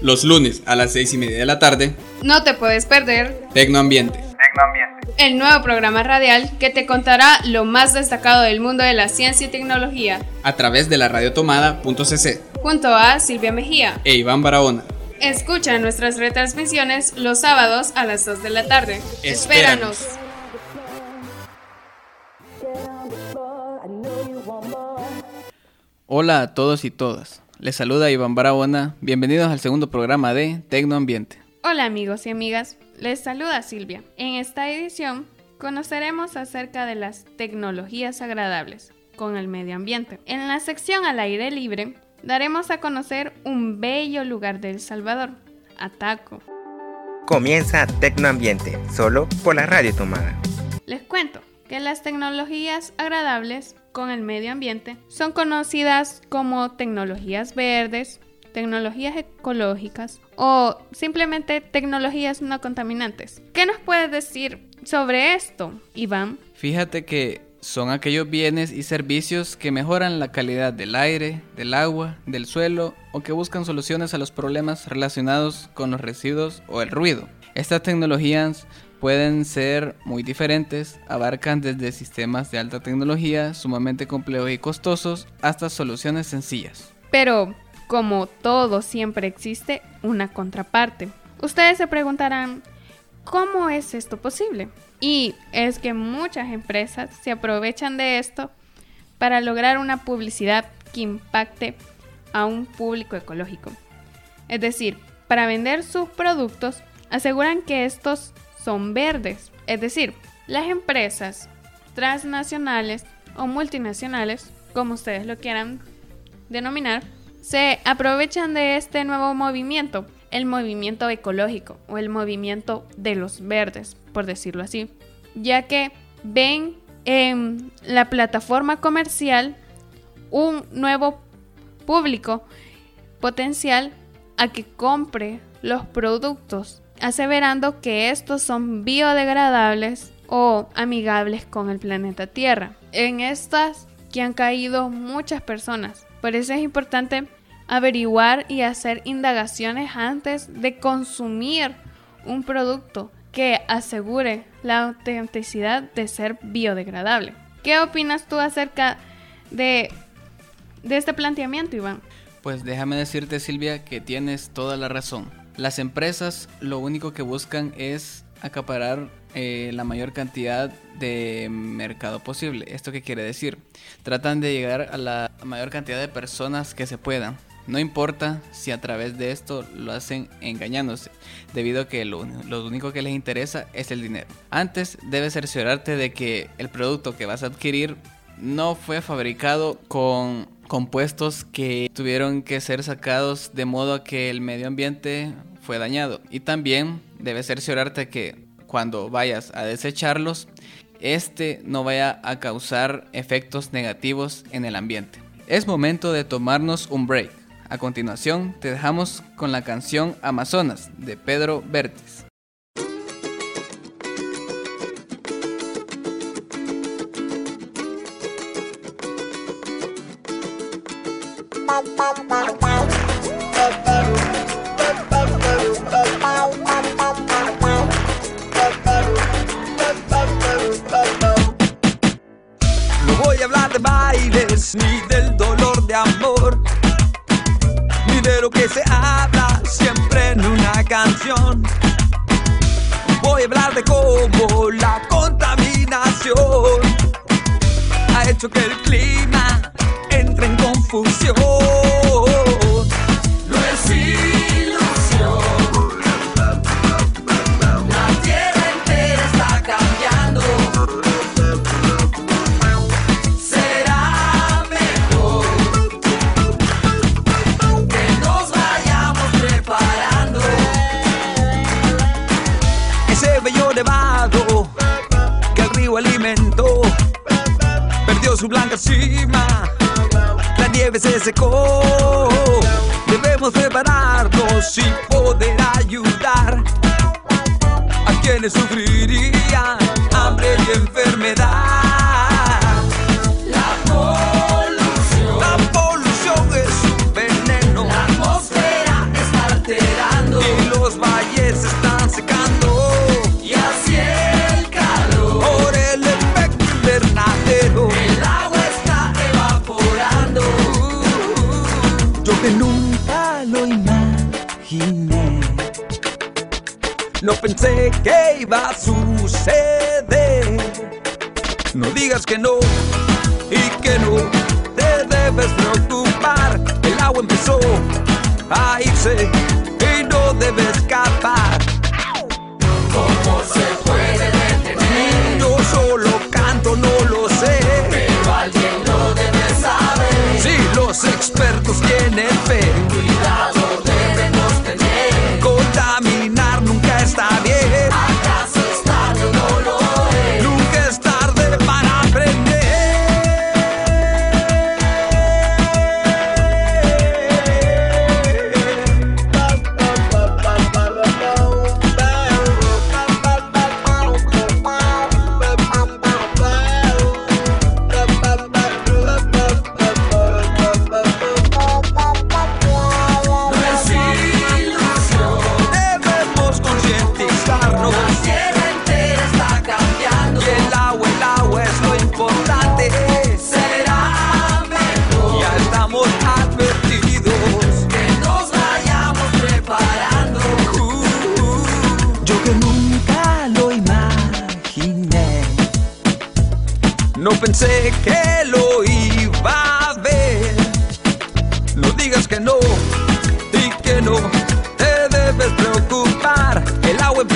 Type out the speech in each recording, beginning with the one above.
Los lunes a las 6 y media de la tarde. No te puedes perder Tecnoambiente. Tecnoambiente. El nuevo programa radial que te contará lo más destacado del mundo de la ciencia y tecnología. A través de la radiotomada.cc. Junto a Silvia Mejía. E Iván Barahona. Escucha nuestras retransmisiones los sábados a las 2 de la tarde. Espéranos. Hola a todos y todas. Les saluda Iván Barahona. Bienvenidos al segundo programa de Tecnoambiente. Hola amigos y amigas. Les saluda Silvia. En esta edición conoceremos acerca de las tecnologías agradables con el medio ambiente. En la sección al aire libre daremos a conocer un bello lugar de El Salvador, Ataco. Comienza Tecnoambiente, solo por la radio tomada. Les cuento que las tecnologías agradables con el medio ambiente son conocidas como tecnologías verdes, tecnologías ecológicas o simplemente tecnologías no contaminantes. ¿Qué nos puedes decir sobre esto, Iván? Fíjate que son aquellos bienes y servicios que mejoran la calidad del aire, del agua, del suelo o que buscan soluciones a los problemas relacionados con los residuos o el ruido. Estas tecnologías pueden ser muy diferentes, abarcan desde sistemas de alta tecnología sumamente complejos y costosos hasta soluciones sencillas. Pero, como todo siempre existe una contraparte. Ustedes se preguntarán, ¿cómo es esto posible? Y es que muchas empresas se aprovechan de esto para lograr una publicidad que impacte a un público ecológico. Es decir, para vender sus productos aseguran que estos son verdes. Es decir, las empresas transnacionales o multinacionales, como ustedes lo quieran denominar, se aprovechan de este nuevo movimiento, el movimiento ecológico o el movimiento de los verdes, por decirlo así, ya que ven en la plataforma comercial un nuevo público potencial a que compre los productos, aseverando que estos son biodegradables o amigables con el planeta Tierra. En estas que han caído muchas personas. Por eso es importante averiguar y hacer indagaciones antes de consumir un producto que asegure la autenticidad de ser biodegradable. ¿Qué opinas tú acerca de, de este planteamiento, Iván? Pues déjame decirte, Silvia, que tienes toda la razón. Las empresas lo único que buscan es acaparar eh, la mayor cantidad de mercado posible. ¿Esto qué quiere decir? Tratan de llegar a la mayor cantidad de personas que se puedan. No importa si a través de esto lo hacen engañándose, debido a que lo, lo, único que les interesa es el dinero. Antes debes cerciorarte de que el producto que vas a adquirir no fue fabricado con compuestos que tuvieron que ser sacados de modo a que el medio ambiente fue dañado. Y también debes cerciorarte que cuando vayas a desecharlos, este no vaya a causar efectos negativos en el ambiente. Es momento de tomarnos un break. A continuación, te dejamos con la canción Amazonas de Pedro Vértiz. Pensé que iba a suceder. No digas que no y que no te debes preocupar. El agua empezó a irse y no debe escapar. ¿Cómo se puede detener? Yo solo canto, no lo sé. Pero alguien lo debe saber. Si los expertos tienen fe.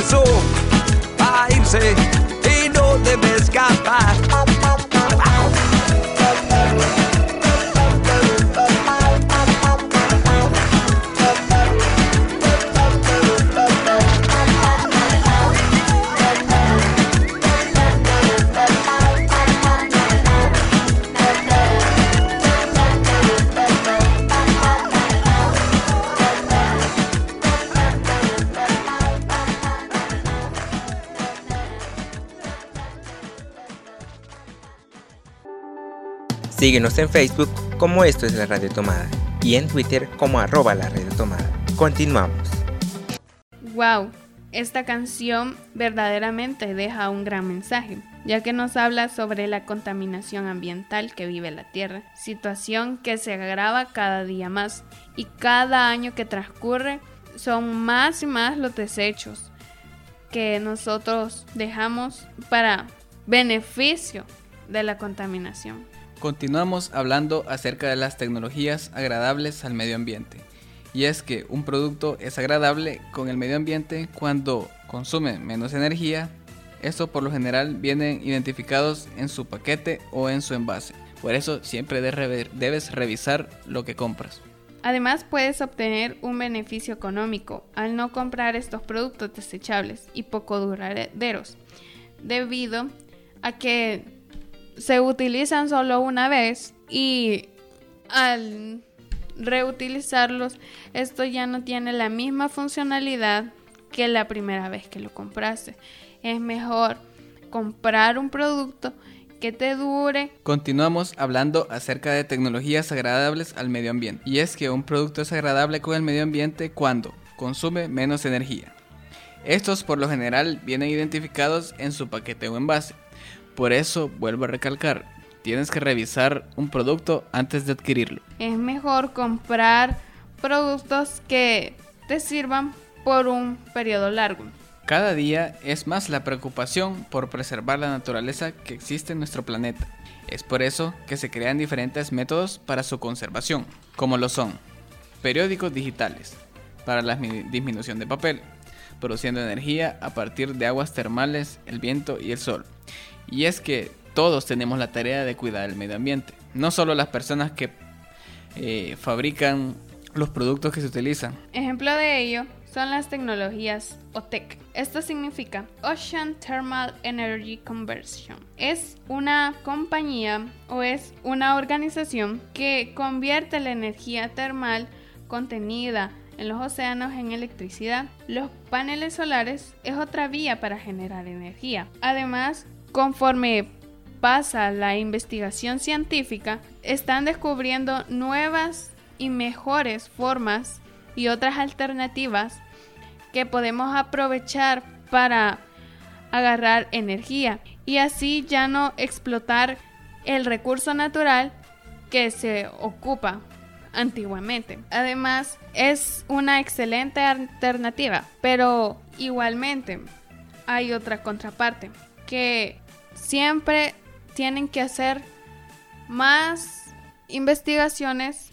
El agua empezó a Síguenos en Facebook como Esto es la Radio Tomada y en Twitter como arroba la Radio Tomada. Continuamos. Wow, esta canción verdaderamente deja un gran mensaje, ya que nos habla sobre la contaminación ambiental que vive la Tierra, situación que se agrava cada día más y cada año que transcurre son más y más los desechos que nosotros dejamos para beneficio de la contaminación. Continuamos hablando acerca de las tecnologías agradables al medio ambiente. Y es que un producto es agradable con el medio ambiente cuando consume menos energía. Esto por lo general vienen identificados en su paquete o en su envase. Por eso siempre debes revisar lo que compras. Además puedes obtener un beneficio económico al no comprar estos productos desechables y poco duraderos, debido a que se utilizan solo una vez y al reutilizarlos esto ya no tiene la misma funcionalidad que la primera vez que lo compraste. Es mejor comprar un producto que te dure Continuamos hablando acerca de tecnologías agradables al medio ambiente. Y es que un producto es agradable con el medio ambiente cuando consume menos energía. Estos por lo general vienen identificados en su paquete o envase. Por eso vuelvo a recalcar, tienes que revisar un producto antes de adquirirlo. es mejor comprar productos que te sirvan por un periodo largo. Cada día es más la preocupación por preservar la naturaleza que existe en nuestro planeta. Es por eso que se crean diferentes métodos para su conservación, como lo son periódicos digitales, para la mi- disminución de papel, produciendo energía a partir de aguas termales, el viento y el sol. Y es que todos tenemos la tarea de cuidar el medio ambiente, no solo las personas que eh, fabrican los productos que se utilizan, Ejemplo de ello son las tecnologías OTEC. Esto significa Ocean Thermal Energy Conversion. Es una compañía o es una organización que convierte la energía termal contenida en los océanos en electricidad. Los paneles solares es otra vía para generar energía. Además, conforme pasa la investigación científica, están descubriendo nuevas y mejores formas y otras alternativas que podemos aprovechar para agarrar energía y así ya no explotar el recurso natural que se ocupa antiguamente. Además, es una excelente alternativa, pero igualmente hay otra contraparte, que siempre tienen que hacer más investigaciones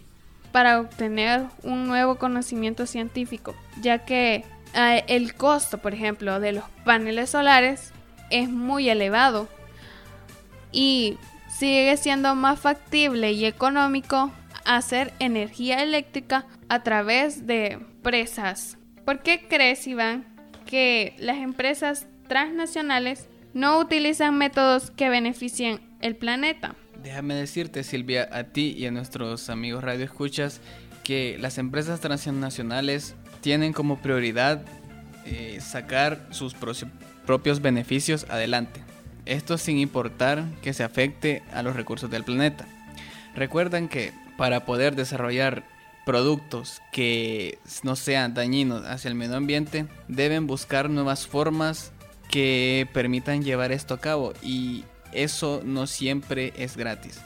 para obtener un nuevo conocimiento científico, ya que eh, el costo, por ejemplo, de los paneles solares es muy elevado y sigue siendo más factible y económico hacer energía eléctrica a través de presas. ¿Por qué crees, Iván, que las empresas transnacionales no utilizan métodos que beneficien el planeta? Déjame decirte, Silvia, a ti y a nuestros amigos radio escuchas que las empresas transnacionales tienen como prioridad eh, sacar sus propios beneficios adelante. Esto sin importar que se afecte a los recursos del planeta. Recuerdan que para poder desarrollar productos que no sean dañinos hacia el medio ambiente, deben buscar nuevas formas que permitan llevar esto a cabo y eso no siempre es gratis.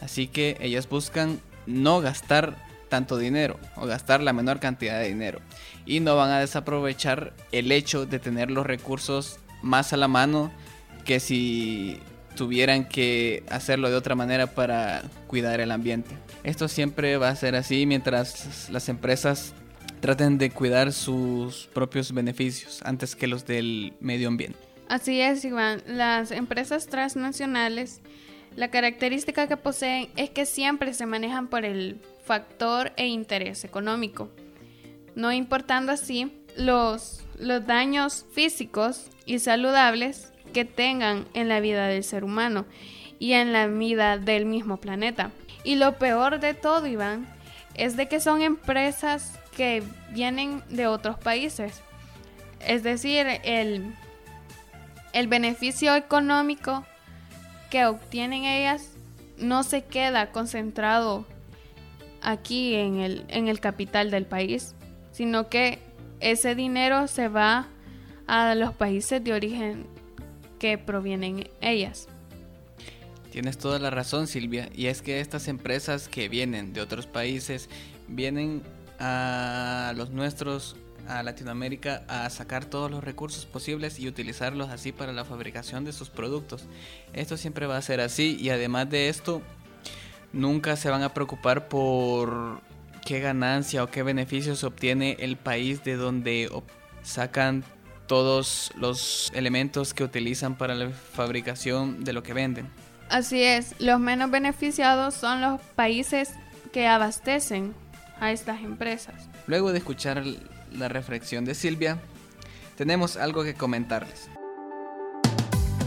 Así que ellas buscan no gastar tanto dinero o gastar la menor cantidad de dinero y no van a desaprovechar el hecho de tener los recursos más a la mano que si tuvieran que hacerlo de otra manera para cuidar el ambiente. Esto siempre va a ser así mientras las empresas traten de cuidar sus propios beneficios antes que los del medio ambiente. Así es, Iván. Las empresas transnacionales, la característica que poseen es que siempre se manejan por el factor e interés económico, no importando así los, los daños físicos y saludables que tengan en la vida del ser humano y en la vida del mismo planeta. Y lo peor de todo, Iván, es de que son empresas que vienen de otros países. Es decir, el, el beneficio económico que obtienen ellas no se queda concentrado aquí en el, en el capital del país, sino que ese dinero se va a los países de origen que provienen ellas. Tienes toda la razón Silvia, y es que estas empresas que vienen de otros países vienen a los nuestros, a Latinoamérica, a sacar todos los recursos posibles y utilizarlos así para la fabricación de sus productos. Esto siempre va a ser así y además de esto, nunca se van a preocupar por qué ganancia o qué beneficios obtiene el país de donde sacan todos los elementos que utilizan para la fabricación de lo que venden. Así es, los menos beneficiados son los países que abastecen a estas empresas. Luego de escuchar la reflexión de Silvia, tenemos algo que comentarles.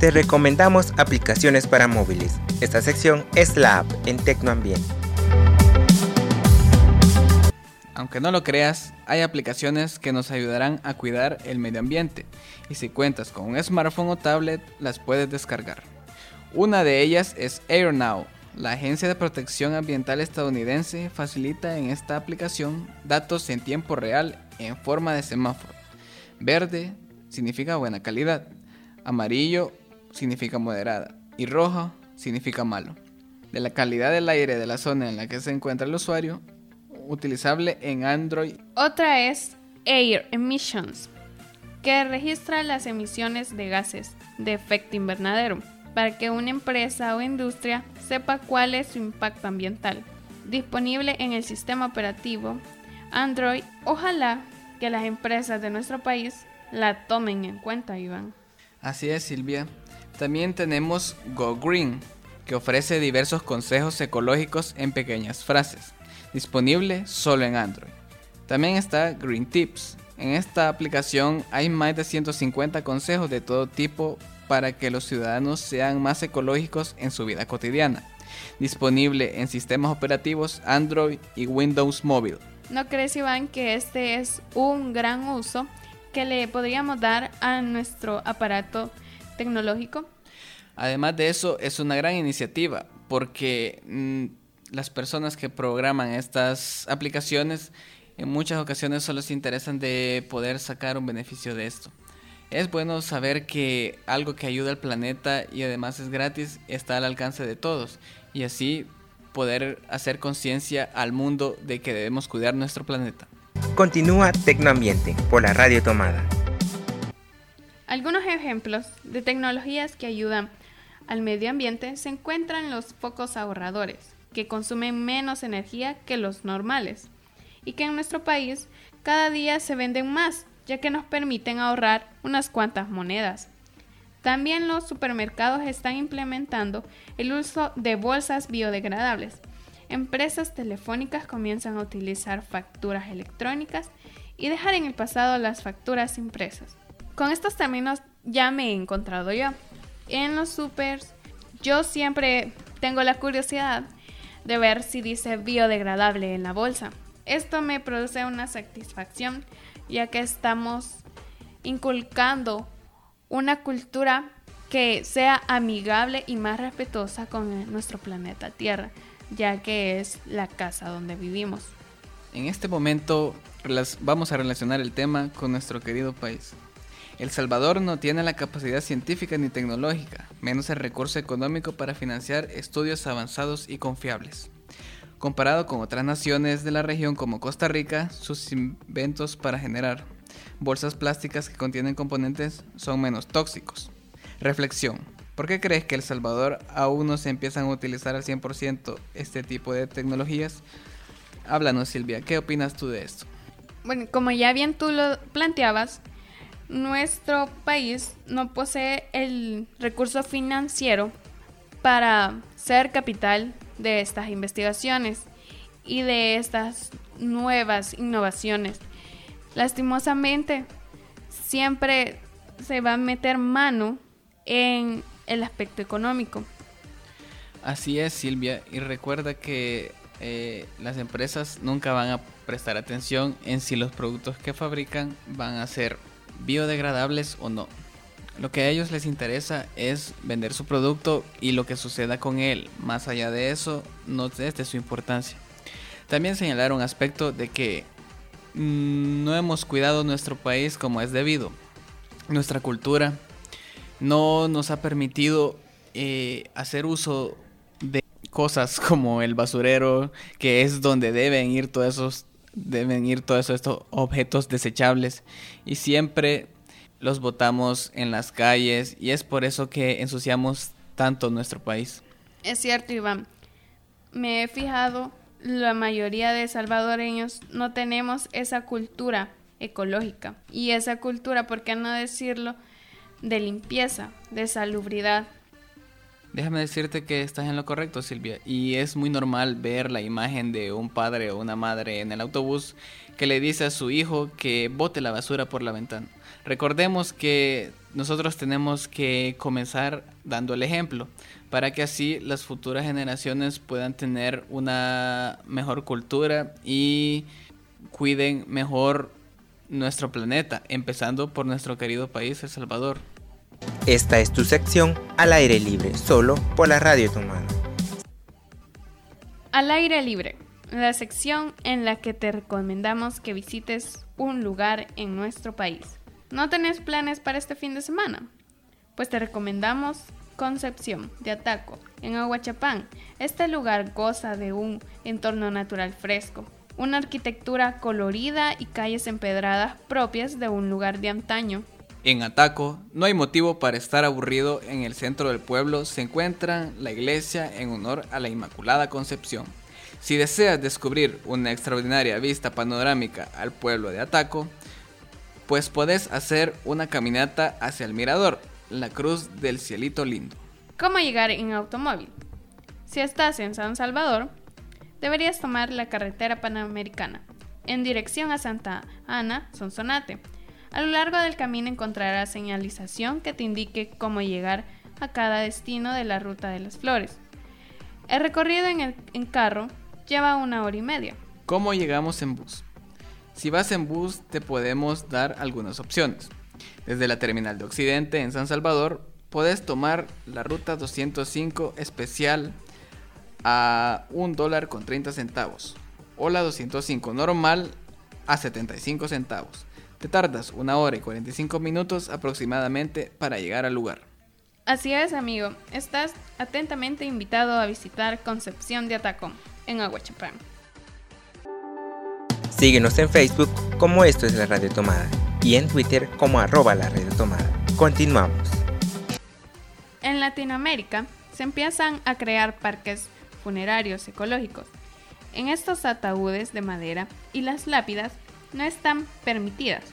Te recomendamos aplicaciones para móviles. Esta sección es la app en Tecnoambiente. Aunque no lo creas, hay aplicaciones que nos ayudarán a cuidar el medio ambiente y si cuentas con un smartphone o tablet las puedes descargar. Una de ellas es AirNow. La Agencia de Protección Ambiental estadounidense facilita en esta aplicación datos en tiempo real en forma de semáforo. Verde significa buena calidad, amarillo significa moderada y rojo significa malo. De la calidad del aire de la zona en la que se encuentra el usuario utilizable en Android. Otra es Air Emissions, que registra las emisiones de gases de efecto invernadero para que una empresa o industria sepa cuál es su impacto ambiental. Disponible en el sistema operativo Android, ojalá que las empresas de nuestro país la tomen en cuenta, Iván. Así es, Silvia. También tenemos Go Green, que ofrece diversos consejos ecológicos en pequeñas frases disponible solo en Android. También está Green Tips. En esta aplicación hay más de 150 consejos de todo tipo para que los ciudadanos sean más ecológicos en su vida cotidiana. Disponible en sistemas operativos Android y Windows Mobile. ¿No crees, Iván, que este es un gran uso que le podríamos dar a nuestro aparato tecnológico? Además de eso, es una gran iniciativa porque... Mm, las personas que programan estas aplicaciones En muchas ocasiones solo se interesan de poder sacar un beneficio de esto. Es bueno saber que algo que ayuda al planeta y además es gratis está al alcance de todos y así poder hacer conciencia al mundo de que debemos cuidar nuestro planeta. Continúa Tecnoambiente por la Radio Tomada. Algunos ejemplos de tecnologías que ayudan al medio ambiente se encuentran los focos ahorradores, que consumen menos energía que los normales y que en nuestro país cada día se venden más, ya que nos permiten ahorrar unas cuantas monedas. También los supermercados están implementando el uso de bolsas biodegradables. Empresas telefónicas comienzan a utilizar facturas electrónicas y dejar en el pasado las facturas impresas. Con estos términos ya me he encontrado yo. En los supers yo siempre tengo la curiosidad de ver si dice biodegradable en la bolsa. Esto me produce una satisfacción ya que estamos inculcando una cultura que sea amigable y más respetuosa con nuestro planeta Tierra, ya que es la casa donde vivimos. En este momento vamos a relacionar el tema con nuestro querido país. El Salvador no tiene la capacidad científica ni tecnológica, menos el recurso económico para financiar estudios avanzados y confiables. Comparado con otras naciones de la región como Costa Rica, sus inventos para generar bolsas plásticas que contienen componentes son menos tóxicos. Reflexión. ¿Por qué crees que El Salvador aún no se empiezan a utilizar al 100% este tipo de tecnologías? Háblanos Silvia, ¿qué opinas tú de esto? Bueno, como ya bien tú lo planteabas, nuestro país no posee el recurso financiero para ser capital de estas investigaciones y de estas nuevas innovaciones. Lastimosamente, siempre se va a meter mano en el aspecto económico. Así es, Silvia, y recuerda que eh, las empresas nunca van a prestar atención en si los productos que fabrican van a ser biodegradables o no. Lo que a ellos les interesa es vender su producto y lo que suceda con él. Más allá de eso, no es de su importancia. También señalar un aspecto de que mm, no hemos cuidado nuestro país como es debido. Nuestra cultura no nos ha permitido eh, hacer uso de cosas como el basurero, que es donde deben ir todos esos deben ir todos estos objetos desechables y siempre los botamos en las calles y es por eso que ensuciamos tanto nuestro país. Es cierto, Iván. Me he fijado, la mayoría de salvadoreños no tenemos esa cultura ecológica y esa cultura, ¿por qué no decirlo?, de limpieza, de salubridad. Déjame decirte que estás en lo correcto, Silvia, y es muy normal ver la imagen de un padre o una madre en el autobús que le dice a su hijo que bote la basura por la ventana. Recordemos que nosotros tenemos que comenzar dando el ejemplo para que así las futuras generaciones puedan tener una mejor cultura y cuiden mejor nuestro planeta, empezando por nuestro querido país, El Salvador. Esta es tu sección al aire libre, solo por la radio Tomada. Al aire libre, la sección en la que te recomendamos que visites un lugar en nuestro país. ¿No tenés planes para este fin de semana? Pues te recomendamos Concepción de Ataco, en Aguachapán. Este lugar goza de un entorno natural fresco, una arquitectura colorida y calles empedradas propias de un lugar de antaño. En Ataco no hay motivo para estar aburrido. En el centro del pueblo se encuentra la iglesia en honor a la Inmaculada Concepción. Si deseas descubrir una extraordinaria vista panorámica al pueblo de Ataco, pues puedes hacer una caminata hacia el mirador, la Cruz del Cielito Lindo. ¿Cómo llegar en automóvil? Si estás en San Salvador, deberías tomar la carretera panamericana en dirección a Santa Ana, Sonsonate. A lo largo del camino encontrarás señalización que te indique cómo llegar a cada destino de la ruta de las flores. El recorrido en, el, en carro lleva una hora y media. ¿Cómo llegamos en bus? Si vas en bus te podemos dar algunas opciones. Desde la terminal de Occidente en San Salvador puedes tomar la ruta 205 especial a 1 dólar con 30 centavos o la 205 normal a 75 centavos. Te tardas una hora y 45 minutos aproximadamente para llegar al lugar. Así es, amigo. Estás atentamente invitado a visitar Concepción de Atacón, en Aguachapán. Síguenos en Facebook como Esto es la Radio Tomada y en Twitter como arroba la Radio Tomada. Continuamos. En Latinoamérica se empiezan a crear parques funerarios ecológicos. En estos ataúdes de madera y las lápidas no están permitidas.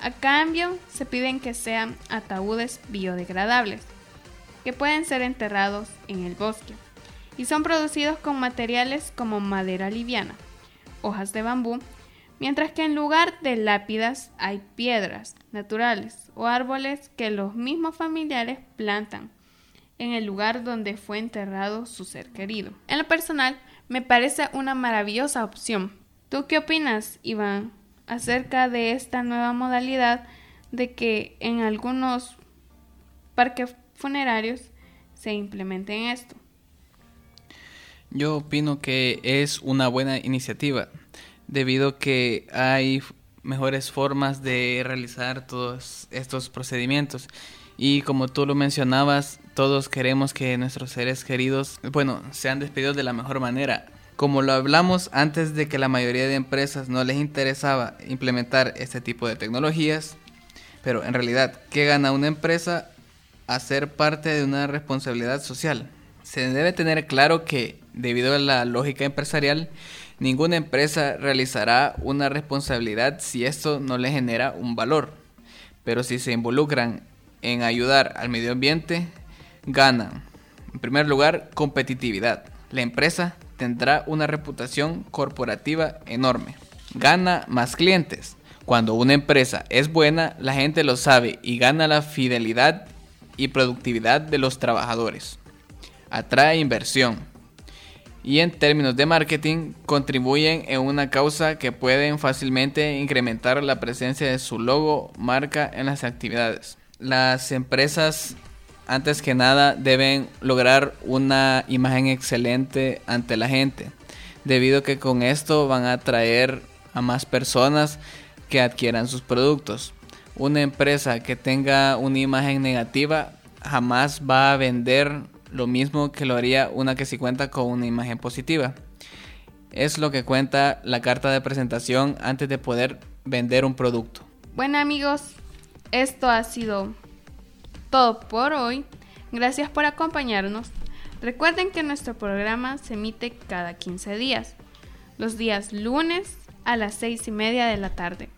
A cambio, se piden que sean ataúdes biodegradables, que pueden ser enterrados en el bosque, y son producidos con materiales como madera liviana, hojas de bambú, mientras que en lugar de lápidas hay piedras naturales o árboles que los mismos familiares plantan en el lugar donde fue enterrado su ser querido. En lo personal, me parece una maravillosa opción. ¿Tú qué opinas, Iván, acerca de esta nueva modalidad de que en algunos parques funerarios se implementen esto? Yo opino que es una buena iniciativa, debido que hay mejores formas de realizar todos estos procedimientos. Y como tú lo mencionabas, todos queremos que nuestros seres queridos, bueno, sean despedidos de la mejor manera. Como lo hablamos antes de que la mayoría de empresas no les interesaba implementar este tipo de tecnologías, pero en realidad, ¿qué gana una empresa a ser parte de una responsabilidad social? Se debe tener claro que, debido a la lógica empresarial, ninguna empresa realizará una responsabilidad si esto no le genera un valor. Pero si se involucran en ayudar al medio ambiente, ganan. En primer lugar, competitividad. La empresa tendrá una reputación corporativa enorme. Gana más clientes. Cuando una empresa es buena, la gente lo sabe y gana la fidelidad y productividad de los trabajadores. Atrae inversión. Y en términos de marketing, contribuyen en una causa que pueden fácilmente incrementar la presencia de su logo, marca en las actividades. Las empresas antes que nada deben lograr una imagen excelente ante la gente, debido a que con esto van a atraer a más personas que adquieran sus productos. Una empresa que tenga una imagen negativa jamás va a vender lo mismo que lo haría una que sí cuenta con una imagen positiva. Es lo que cuenta la carta de presentación antes de poder vender un producto. Bueno amigos, esto ha sido todo por hoy. Gracias por acompañarnos. Recuerden que nuestro programa se emite cada 15 días, los días lunes a las 6 y media de la tarde.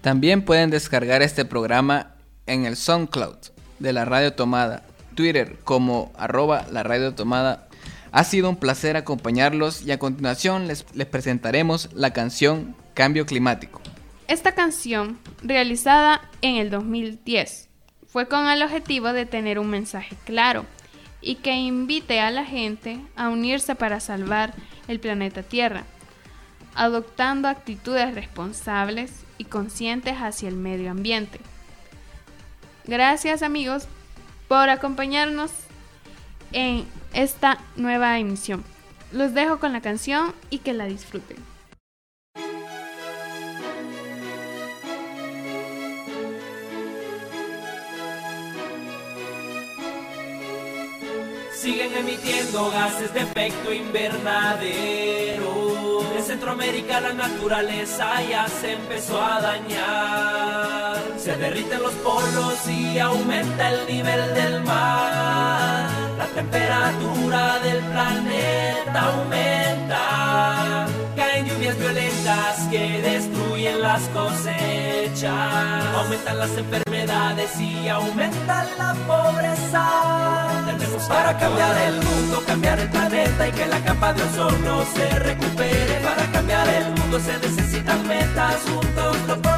También pueden descargar este programa en el SoundCloud de la Radio Tomada, Twitter como arroba la Radio Tomada. Ha sido un placer acompañarlos y a continuación les, les presentaremos la canción Cambio Climático. Esta canción, realizada en el 2010, fue con el objetivo de tener un mensaje claro y que invite a la gente a unirse para salvar el planeta Tierra, adoptando actitudes responsables y conscientes hacia el medio ambiente. Gracias amigos por acompañarnos en esta nueva emisión. Los dejo con la canción y que la disfruten. Siguen emitiendo gases de efecto invernadero. En Centroamérica la naturaleza ya se empezó a dañar. Se derriten los polos y aumenta el nivel del mar. La temperatura del planeta aumenta. Caen lluvias violentas que destruyen las cosechas. Aumentan las enfermedades y aumenta la pobreza. Tenemos para cambiar el mundo, cambiar el planeta y que la capa de ozono se recupere. Para cambiar el mundo se necesitan metas, juntos lo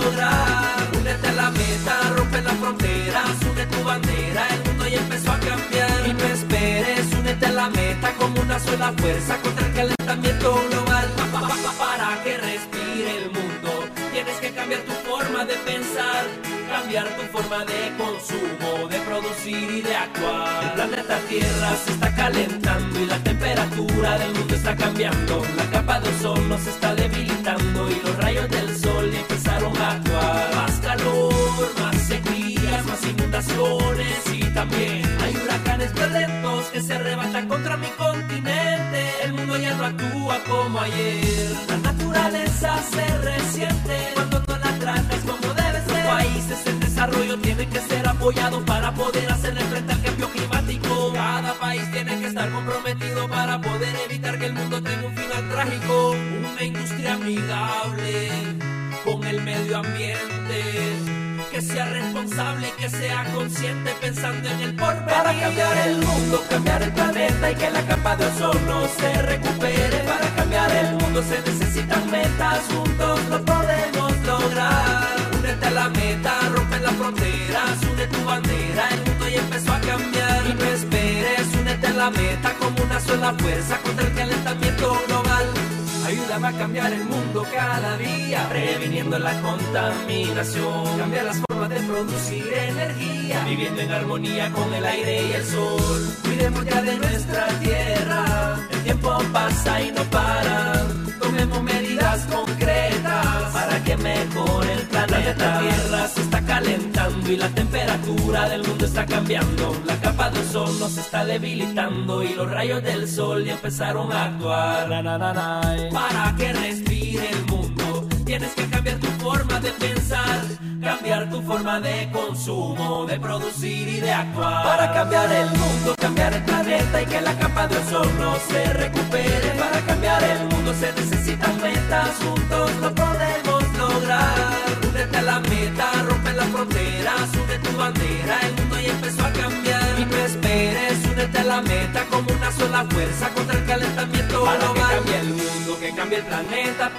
lograr. Únete a la meta, rompe las fronteras, une tu bandera, el mundo ya empezó a cambiar. Y no esperes, únete a la meta como una sola fuerza contra el calentamiento global. Pa, pa, pa, pa, para que respire el mundo, tienes que cambiar tu forma de pensar, cambiar tu forma de consumo, de producir y de actuar. El planeta Tierra se está calentando y la temperatura del mundo está cambiando. La capa de ozono se está debilitando y los rayos del sol empezaron Más calor, más sequías, más inundaciones y también hay huracanes violentos que se arrebatan contra mi continente. El mundo ya no actúa como ayer. La naturaleza se resiente cuando no la tratas como debe ser. Los países en desarrollo tienen que ser apoyados para poder hacerle frente al cambio climático. Cada país tiene que estar comprometido para poder evitar que el mundo tenga un final trágico. Una industria amigable con el medio ambiente. Que sea responsable y que sea consciente pensando en el porvenir. Para cambiar el mundo, cambiar el planeta y que la capa de ozono se recupere. Para cambiar el mundo se necesitan metas, juntos lo podemos lograr. Únete a la meta, rompe las fronteras, une tu bandera, el mundo ya empezó a cambiar. Y no esperes, únete a la meta como una sola fuerza contra el calentamiento global. Ayúdame a cambiar el mundo cada día, previniendo la contaminación. Cambiar las formas de producir energía, viviendo en armonía con el aire y el sol. Cuidemos ya de nuestra tierra, el tiempo pasa y no para. Tomemos medidas concretas planeta. La tierra se está calentando y la temperatura del mundo está cambiando. La capa de ozono se está debilitando y los rayos del sol ya empezaron a actuar. Na. Para que respire el mundo, tienes que cambiar tu forma de pensar, cambiar tu forma de consumo, de producir y de actuar. Para cambiar el mundo, cambiar el planeta y que la capa de ozono se recupere. Para cambiar el mundo se necesitan metas, juntos lo podemos lograr. Únete a la meta, rompe las fronteras, une tu bandera, el mundo ya empezó a cambiar. Y no esperes, únete a la meta como una sola fuerza contra el calentamiento global. Que cambie el mundo, que cambie el planeta,